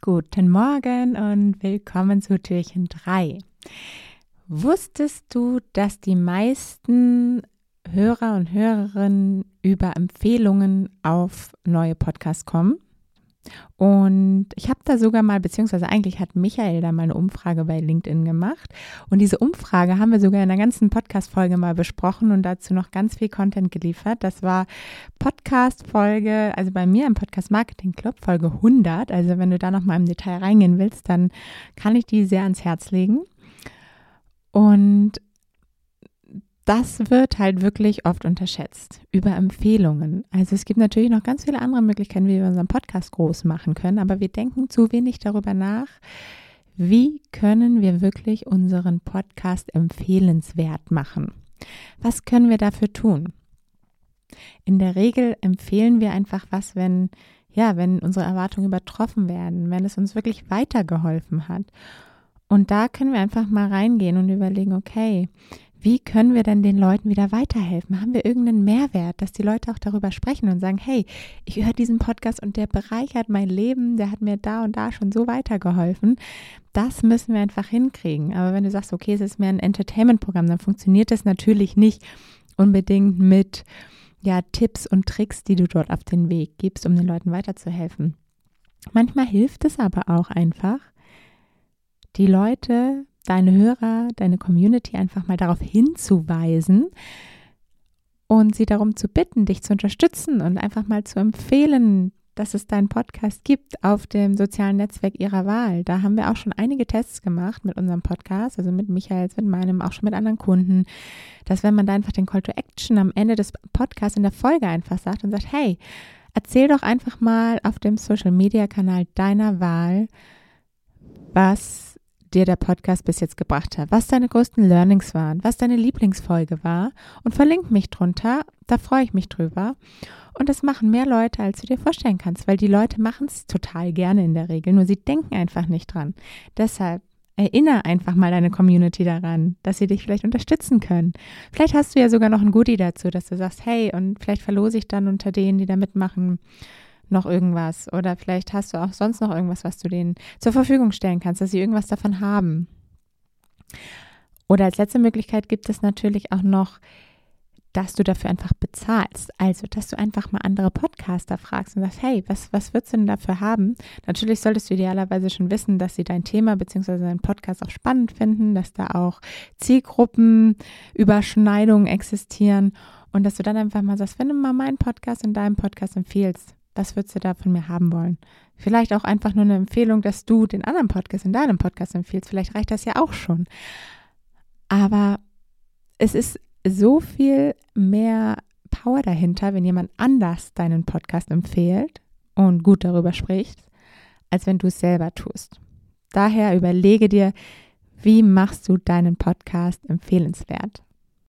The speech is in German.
Guten Morgen und willkommen zu Türchen 3. Wusstest du, dass die meisten Hörer und Hörerinnen über Empfehlungen auf neue Podcasts kommen? Und ich habe da sogar mal, beziehungsweise eigentlich hat Michael da mal eine Umfrage bei LinkedIn gemacht. Und diese Umfrage haben wir sogar in einer ganzen Podcast-Folge mal besprochen und dazu noch ganz viel Content geliefert. Das war Podcast-Folge, also bei mir im Podcast Marketing Club, Folge 100. Also wenn du da noch mal im Detail reingehen willst, dann kann ich die sehr ans Herz legen. Und das wird halt wirklich oft unterschätzt über Empfehlungen. Also es gibt natürlich noch ganz viele andere Möglichkeiten, wie wir unseren Podcast groß machen können, aber wir denken zu wenig darüber nach, wie können wir wirklich unseren Podcast empfehlenswert machen. Was können wir dafür tun? In der Regel empfehlen wir einfach was, wenn ja, wenn unsere Erwartungen übertroffen werden, wenn es uns wirklich weitergeholfen hat. Und da können wir einfach mal reingehen und überlegen, okay, wie können wir denn den Leuten wieder weiterhelfen? Haben wir irgendeinen Mehrwert, dass die Leute auch darüber sprechen und sagen, hey, ich höre diesen Podcast und der bereichert mein Leben, der hat mir da und da schon so weitergeholfen. Das müssen wir einfach hinkriegen. Aber wenn du sagst, okay, es ist mehr ein Entertainment-Programm, dann funktioniert das natürlich nicht unbedingt mit ja, Tipps und Tricks, die du dort auf den Weg gibst, um den Leuten weiterzuhelfen. Manchmal hilft es aber auch einfach, die Leute deine Hörer, deine Community einfach mal darauf hinzuweisen und sie darum zu bitten, dich zu unterstützen und einfach mal zu empfehlen, dass es deinen Podcast gibt auf dem sozialen Netzwerk ihrer Wahl. Da haben wir auch schon einige Tests gemacht mit unserem Podcast, also mit Michaels, mit meinem, auch schon mit anderen Kunden, dass wenn man da einfach den Call to Action am Ende des Podcasts in der Folge einfach sagt und sagt, hey, erzähl doch einfach mal auf dem Social Media Kanal deiner Wahl, was dir der Podcast bis jetzt gebracht hat, was deine größten Learnings waren, was deine Lieblingsfolge war und verlink mich drunter, da freue ich mich drüber. Und das machen mehr Leute, als du dir vorstellen kannst, weil die Leute machen es total gerne in der Regel, nur sie denken einfach nicht dran. Deshalb erinnere einfach mal deine Community daran, dass sie dich vielleicht unterstützen können. Vielleicht hast du ja sogar noch ein Goodie dazu, dass du sagst, hey, und vielleicht verlose ich dann unter denen, die da mitmachen, noch irgendwas oder vielleicht hast du auch sonst noch irgendwas, was du denen zur Verfügung stellen kannst, dass sie irgendwas davon haben. Oder als letzte Möglichkeit gibt es natürlich auch noch, dass du dafür einfach bezahlst. Also, dass du einfach mal andere Podcaster fragst und sagst, hey, was, was würdest du denn dafür haben? Natürlich solltest du idealerweise schon wissen, dass sie dein Thema bzw. deinen Podcast auch spannend finden, dass da auch Zielgruppenüberschneidungen existieren und dass du dann einfach mal sagst, wenn du mal meinen Podcast in deinem Podcast empfiehlst, was würdest du da von mir haben wollen? Vielleicht auch einfach nur eine Empfehlung, dass du den anderen Podcast in deinem Podcast empfiehlst. Vielleicht reicht das ja auch schon. Aber es ist so viel mehr Power dahinter, wenn jemand anders deinen Podcast empfiehlt und gut darüber spricht, als wenn du es selber tust. Daher überlege dir, wie machst du deinen Podcast empfehlenswert?